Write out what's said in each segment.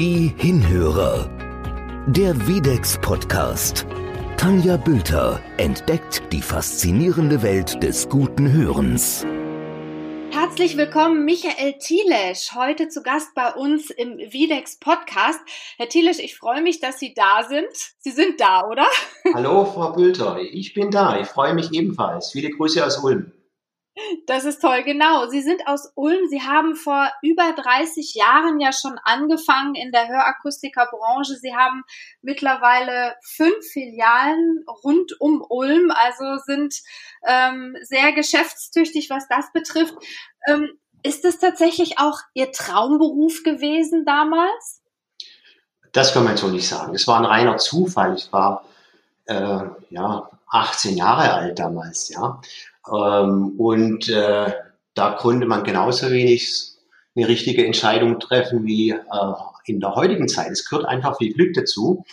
Die Hinhörer. Der Videx Podcast. Tanja Bülter entdeckt die faszinierende Welt des guten Hörens. Herzlich willkommen, Michael Thielesch, heute zu Gast bei uns im Videx Podcast. Herr Thielesch, ich freue mich, dass Sie da sind. Sie sind da, oder? Hallo, Frau Bülter, ich bin da. Ich freue mich ebenfalls. Viele Grüße aus Ulm. Das ist toll, genau. Sie sind aus Ulm. Sie haben vor über 30 Jahren ja schon angefangen in der Hörakustikerbranche. Sie haben mittlerweile fünf Filialen rund um Ulm, also sind ähm, sehr geschäftstüchtig, was das betrifft. Ähm, ist es tatsächlich auch Ihr Traumberuf gewesen damals? Das kann man so nicht sagen. Es war ein reiner Zufall. Ich war äh, ja 18 Jahre alt damals, ja. Ähm, und äh, da konnte man genauso wenig eine richtige Entscheidung treffen wie äh, in der heutigen Zeit. Es gehört einfach viel Glück dazu.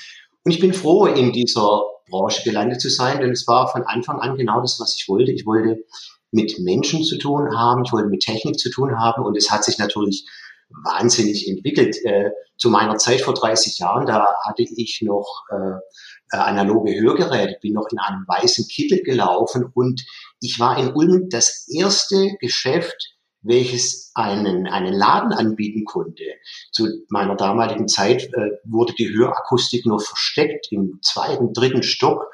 Und ich bin froh, in dieser Branche gelandet zu sein, denn es war von Anfang an genau das, was ich wollte. Ich wollte mit Menschen zu tun haben, ich wollte mit Technik zu tun haben und es hat sich natürlich wahnsinnig entwickelt. Äh, zu meiner Zeit vor 30 Jahren, da hatte ich noch äh, äh, analoge Hörgeräte, bin noch in einem weißen Kittel gelaufen und ich war in Ulm das erste Geschäft, welches einen, einen Laden anbieten konnte. Zu meiner damaligen Zeit äh, wurde die Hörakustik nur versteckt im zweiten, dritten Stock.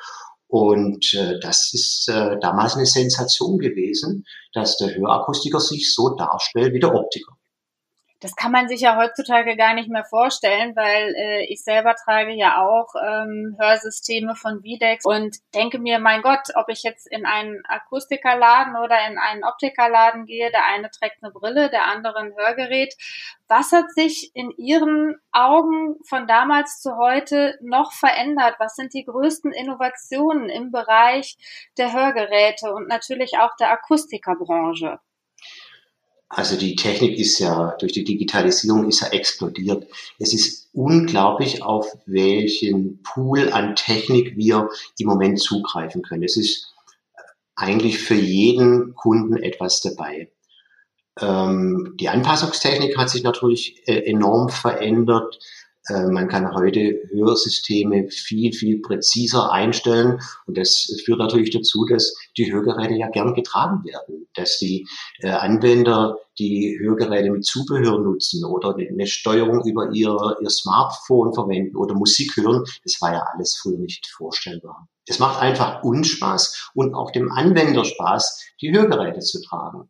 Und äh, das ist äh, damals eine Sensation gewesen, dass der Hörakustiker sich so darstellt wie der Optiker das kann man sich ja heutzutage gar nicht mehr vorstellen, weil äh, ich selber trage ja auch ähm, Hörsysteme von Videx und denke mir, mein Gott, ob ich jetzt in einen Akustikerladen oder in einen Optikerladen gehe, der eine trägt eine Brille, der andere ein Hörgerät. Was hat sich in Ihren Augen von damals zu heute noch verändert? Was sind die größten Innovationen im Bereich der Hörgeräte und natürlich auch der Akustikerbranche? Also die Technik ist ja durch die Digitalisierung ist ja explodiert. Es ist unglaublich, auf welchen Pool an Technik wir im Moment zugreifen können. Es ist eigentlich für jeden Kunden etwas dabei. Ähm, die Anpassungstechnik hat sich natürlich äh, enorm verändert. Äh, man kann heute Hörsysteme viel, viel präziser einstellen. Und das führt natürlich dazu, dass die Hörgeräte ja gern getragen werden, dass die äh, Anwender die Hörgeräte mit Zubehör nutzen oder eine Steuerung über ihr, ihr Smartphone verwenden oder Musik hören. Das war ja alles früher nicht vorstellbar. Es macht einfach uns Spaß und auch dem Anwender Spaß, die Hörgeräte zu tragen.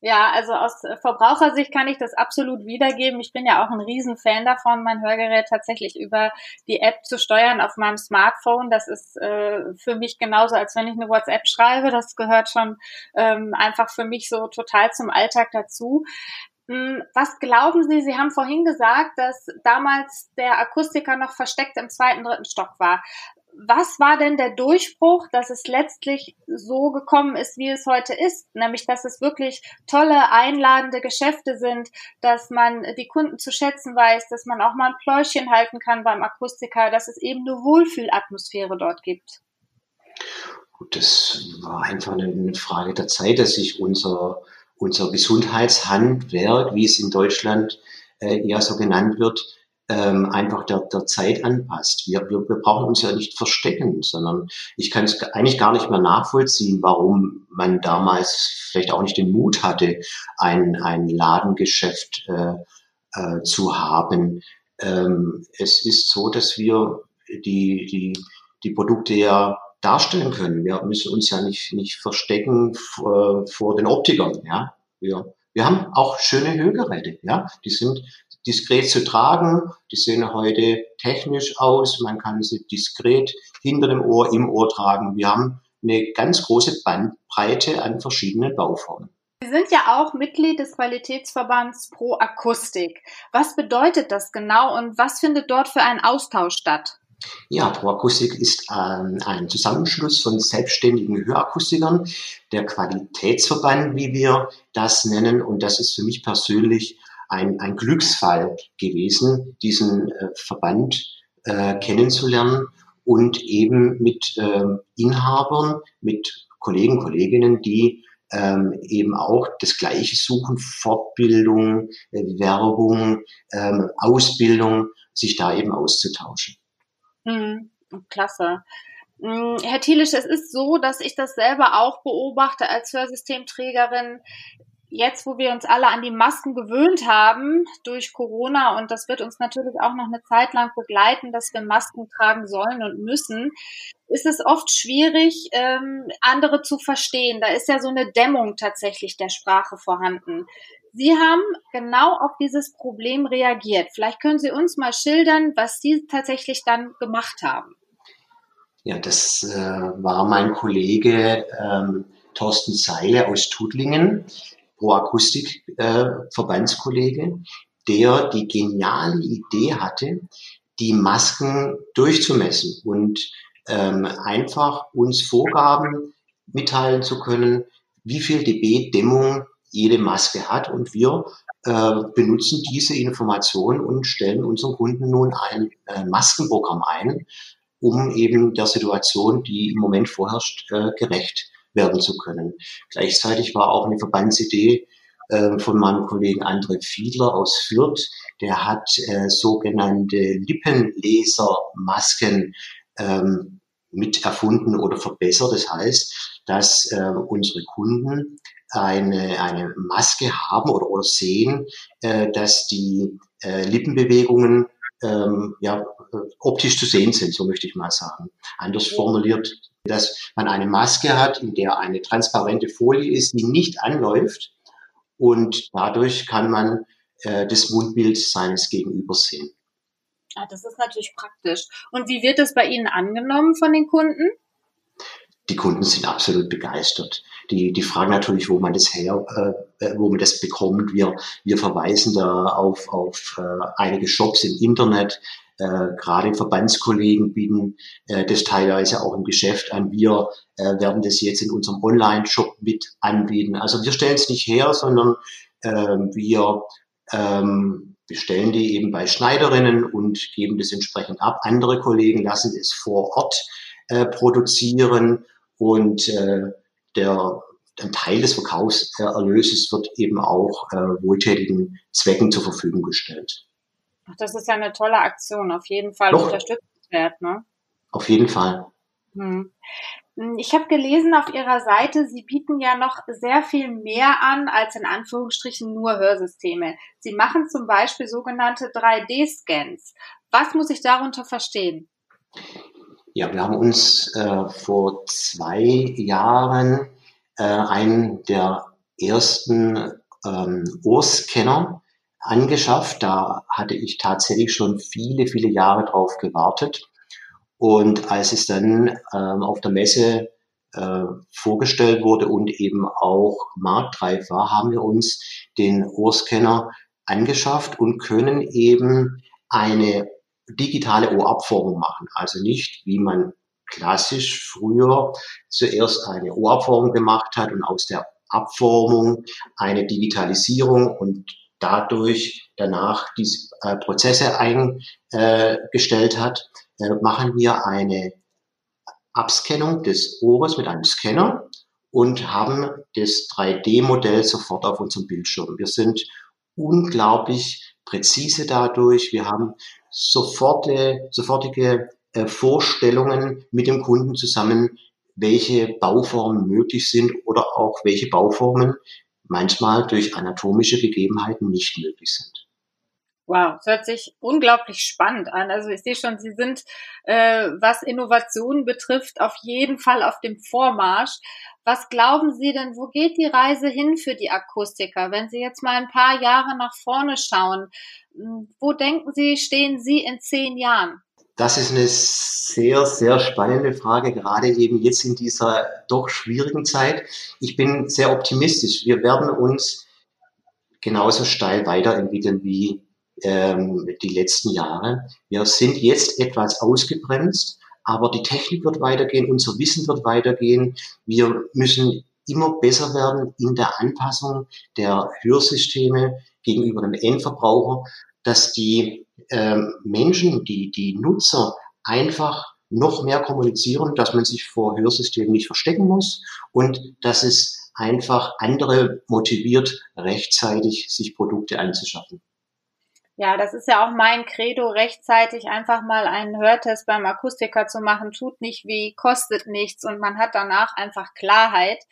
Ja, also aus Verbrauchersicht kann ich das absolut wiedergeben. Ich bin ja auch ein Riesenfan davon, mein Hörgerät tatsächlich über die App zu steuern auf meinem Smartphone. Das ist äh, für mich genauso, als wenn ich eine WhatsApp schreibe. Das gehört schon ähm, einfach für mich so total zum Alltag dazu. Hm, was glauben Sie? Sie haben vorhin gesagt, dass damals der Akustiker noch versteckt im zweiten, dritten Stock war was war denn der Durchbruch, dass es letztlich so gekommen ist, wie es heute ist? Nämlich, dass es wirklich tolle, einladende Geschäfte sind, dass man die Kunden zu schätzen weiß, dass man auch mal ein Pläuschen halten kann beim Akustiker, dass es eben eine Wohlfühlatmosphäre dort gibt. Das war einfach eine Frage der Zeit, dass sich unser, unser Gesundheitshandwerk, wie es in Deutschland äh, eher so genannt wird, ähm, einfach der, der Zeit anpasst. Wir, wir, wir brauchen uns ja nicht verstecken, sondern ich kann es eigentlich gar nicht mehr nachvollziehen, warum man damals vielleicht auch nicht den Mut hatte, ein, ein Ladengeschäft äh, äh, zu haben. Ähm, es ist so, dass wir die, die, die Produkte ja darstellen können. Wir müssen uns ja nicht, nicht verstecken vor, vor den Optikern. Ja? Wir, wir haben auch schöne Hörgeräte. Ja? Die sind diskret zu tragen. Die sehen heute technisch aus. Man kann sie diskret hinter dem Ohr, im Ohr tragen. Wir haben eine ganz große Bandbreite an verschiedenen Bauformen. Sie sind ja auch Mitglied des Qualitätsverbands Pro Akustik. Was bedeutet das genau und was findet dort für ein Austausch statt? Ja, Pro Akustik ist ähm, ein Zusammenschluss von selbstständigen Hörakustikern, der Qualitätsverband, wie wir das nennen. Und das ist für mich persönlich ein, ein Glücksfall gewesen, diesen äh, Verband äh, kennenzulernen und eben mit äh, Inhabern, mit Kollegen, Kolleginnen, die ähm, eben auch das Gleiche suchen, Fortbildung, äh, Werbung, ähm, Ausbildung, sich da eben auszutauschen. Hm, klasse. Hm, Herr Thielisch, es ist so, dass ich das selber auch beobachte als Hörsystemträgerin jetzt, wo wir uns alle an die Masken gewöhnt haben durch Corona und das wird uns natürlich auch noch eine Zeit lang begleiten, dass wir Masken tragen sollen und müssen, ist es oft schwierig, ähm, andere zu verstehen. Da ist ja so eine Dämmung tatsächlich der Sprache vorhanden. Sie haben genau auf dieses Problem reagiert. Vielleicht können Sie uns mal schildern, was Sie tatsächlich dann gemacht haben. Ja, das äh, war mein Kollege ähm, Thorsten Seile aus Tudlingen Pro Akustik äh, der die geniale Idee hatte, die Masken durchzumessen und ähm, einfach uns Vorgaben mitteilen zu können, wie viel dB Dämmung jede Maske hat. Und wir äh, benutzen diese Information und stellen unseren Kunden nun ein äh, Maskenprogramm ein, um eben der Situation, die im Moment vorherrscht, äh, gerecht werden zu können. Gleichzeitig war auch eine Verbandsidee äh, von meinem Kollegen André Fiedler aus Fürth, der hat äh, sogenannte Lippenlesermasken ähm, mit erfunden oder verbessert. Das heißt, dass äh, unsere Kunden eine, eine Maske haben oder, oder sehen, äh, dass die äh, Lippenbewegungen ähm, ja, optisch zu sehen sind, so möchte ich mal sagen. Anders formuliert, dass man eine Maske hat, in der eine transparente Folie ist, die nicht anläuft und dadurch kann man äh, das Mundbild seines Gegenübers sehen. Ja, das ist natürlich praktisch. Und wie wird das bei Ihnen angenommen von den Kunden? Die Kunden sind absolut begeistert. Die, die fragen natürlich, wo man das her, äh, äh wo man das bekommt. Wir, wir verweisen da auf, auf äh, einige Shops im Internet, äh, gerade Verbandskollegen bieten äh, das teilweise auch im Geschäft an. Wir äh, werden das jetzt in unserem Online-Shop mit anbieten. Also wir stellen es nicht her, sondern äh, wir ähm, bestellen die eben bei Schneiderinnen und geben das entsprechend ab. Andere Kollegen lassen es vor Ort äh, produzieren und äh, der ein Teil des Verkaufserlöses wird eben auch äh, wohltätigen Zwecken zur Verfügung gestellt. Ach, das ist ja eine tolle Aktion, auf jeden Fall Doch. unterstützenswert, ne? Auf jeden Fall. Hm. hm. Ich habe gelesen auf Ihrer Seite, Sie bieten ja noch sehr viel mehr an als in Anführungsstrichen nur Hörsysteme. Sie machen zum Beispiel sogenannte 3D-Scans. Was muss ich darunter verstehen? Ja, wir haben uns äh, vor zwei Jahren äh, einen der ersten ähm, Ohrscanner angeschafft. Da hatte ich tatsächlich schon viele, viele Jahre drauf gewartet. Und als es dann ähm, auf der Messe äh, vorgestellt wurde und eben auch marktreif war, haben wir uns den Ohrscanner angeschafft und können eben eine digitale Ohrabformung machen. Also nicht, wie man klassisch früher zuerst eine Ohrabformung gemacht hat und aus der Abformung eine Digitalisierung und dadurch danach diese äh, Prozesse eingestellt hat, äh, machen wir eine Abscannung des Ohres mit einem Scanner und haben das 3D-Modell sofort auf unserem Bildschirm. Wir sind unglaublich präzise dadurch. Wir haben sofortige, sofortige äh, Vorstellungen mit dem Kunden zusammen, welche Bauformen möglich sind oder auch welche Bauformen manchmal durch anatomische Gegebenheiten nicht möglich sind. Wow, das hört sich unglaublich spannend an. Also ich sehe schon, Sie sind, äh, was Innovationen betrifft, auf jeden Fall auf dem Vormarsch. Was glauben Sie denn, wo geht die Reise hin für die Akustiker? Wenn Sie jetzt mal ein paar Jahre nach vorne schauen, hm, wo denken Sie, stehen Sie in zehn Jahren? Das ist eine sehr, sehr spannende Frage, gerade eben jetzt in dieser doch schwierigen Zeit. Ich bin sehr optimistisch. Wir werden uns genauso steil weiterentwickeln wie ähm, die letzten Jahre. Wir sind jetzt etwas ausgebremst, aber die Technik wird weitergehen, unser Wissen wird weitergehen. Wir müssen immer besser werden in der Anpassung der Hörsysteme gegenüber dem Endverbraucher, dass die ähm, Menschen, die, die Nutzer einfach noch mehr kommunizieren, dass man sich vor Hörsystemen nicht verstecken muss und dass es einfach andere motiviert, rechtzeitig sich Produkte anzuschaffen. Ja, das ist ja auch mein Credo, rechtzeitig einfach mal einen Hörtest beim Akustiker zu machen, tut nicht weh, kostet nichts und man hat danach einfach Klarheit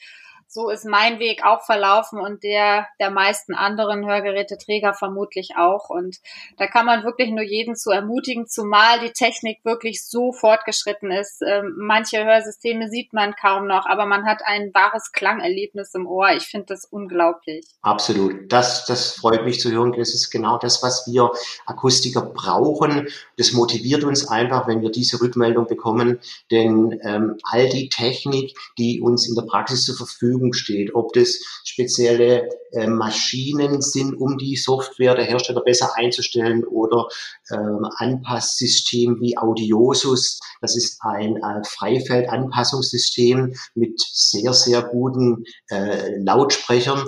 so ist mein Weg auch verlaufen und der der meisten anderen Hörgeräteträger vermutlich auch. Und da kann man wirklich nur jeden zu ermutigen, zumal die Technik wirklich so fortgeschritten ist. Ähm, manche Hörsysteme sieht man kaum noch, aber man hat ein wahres Klangerlebnis im Ohr. Ich finde das unglaublich. Absolut. Das, das freut mich zu hören. Das ist genau das, was wir Akustiker brauchen. Das motiviert uns einfach, wenn wir diese Rückmeldung bekommen. Denn ähm, all die Technik, die uns in der Praxis zur Verfügung Verfügung steht, ob das spezielle äh, Maschinen sind, um die Software der Hersteller besser einzustellen oder ähm, Anpasssystem wie Audiosus. Das ist ein äh, Freifeldanpassungssystem mit sehr, sehr guten äh, Lautsprechern.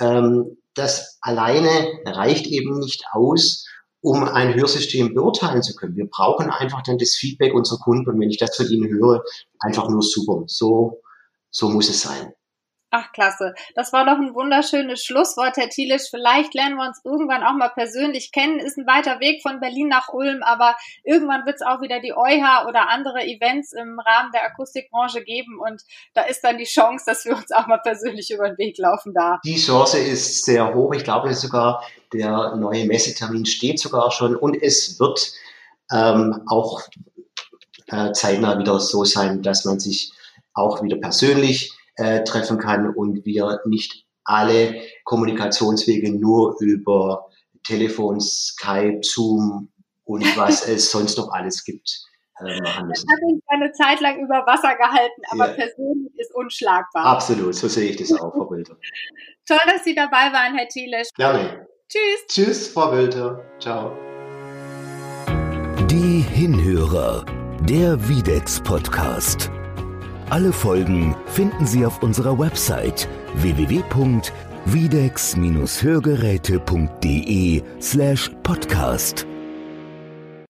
Ähm, das alleine reicht eben nicht aus, um ein Hörsystem beurteilen zu können. Wir brauchen einfach dann das Feedback unserer Kunden und wenn ich das von ihnen höre, einfach nur super. So, so muss es sein. Ach, klasse. Das war doch ein wunderschönes Schlusswort, Herr Thielisch. Vielleicht lernen wir uns irgendwann auch mal persönlich kennen. Ist ein weiter Weg von Berlin nach Ulm, aber irgendwann wird es auch wieder die EuHA oder andere Events im Rahmen der Akustikbranche geben und da ist dann die Chance, dass wir uns auch mal persönlich über den Weg laufen da. Die Chance ist sehr hoch. Ich glaube sogar, der neue Messetermin steht sogar schon und es wird ähm, auch äh, zeitnah wieder so sein, dass man sich auch wieder persönlich äh, treffen kann und wir nicht alle Kommunikationswege nur über Telefon, Skype, Zoom und was es sonst noch alles gibt. Äh, machen müssen. Das hat uns eine Zeit lang über Wasser gehalten, aber ja. persönlich ist unschlagbar. Absolut, so sehe ich das auch, Frau Wilter. Toll, dass Sie dabei waren, Herr Thielisch. Gerne. Tschüss. Tschüss, Frau Wilter. Ciao. Die Hinhörer, der Videx Podcast. Alle Folgen finden Sie auf unserer Website www.videx-hörgeräte.de slash podcast.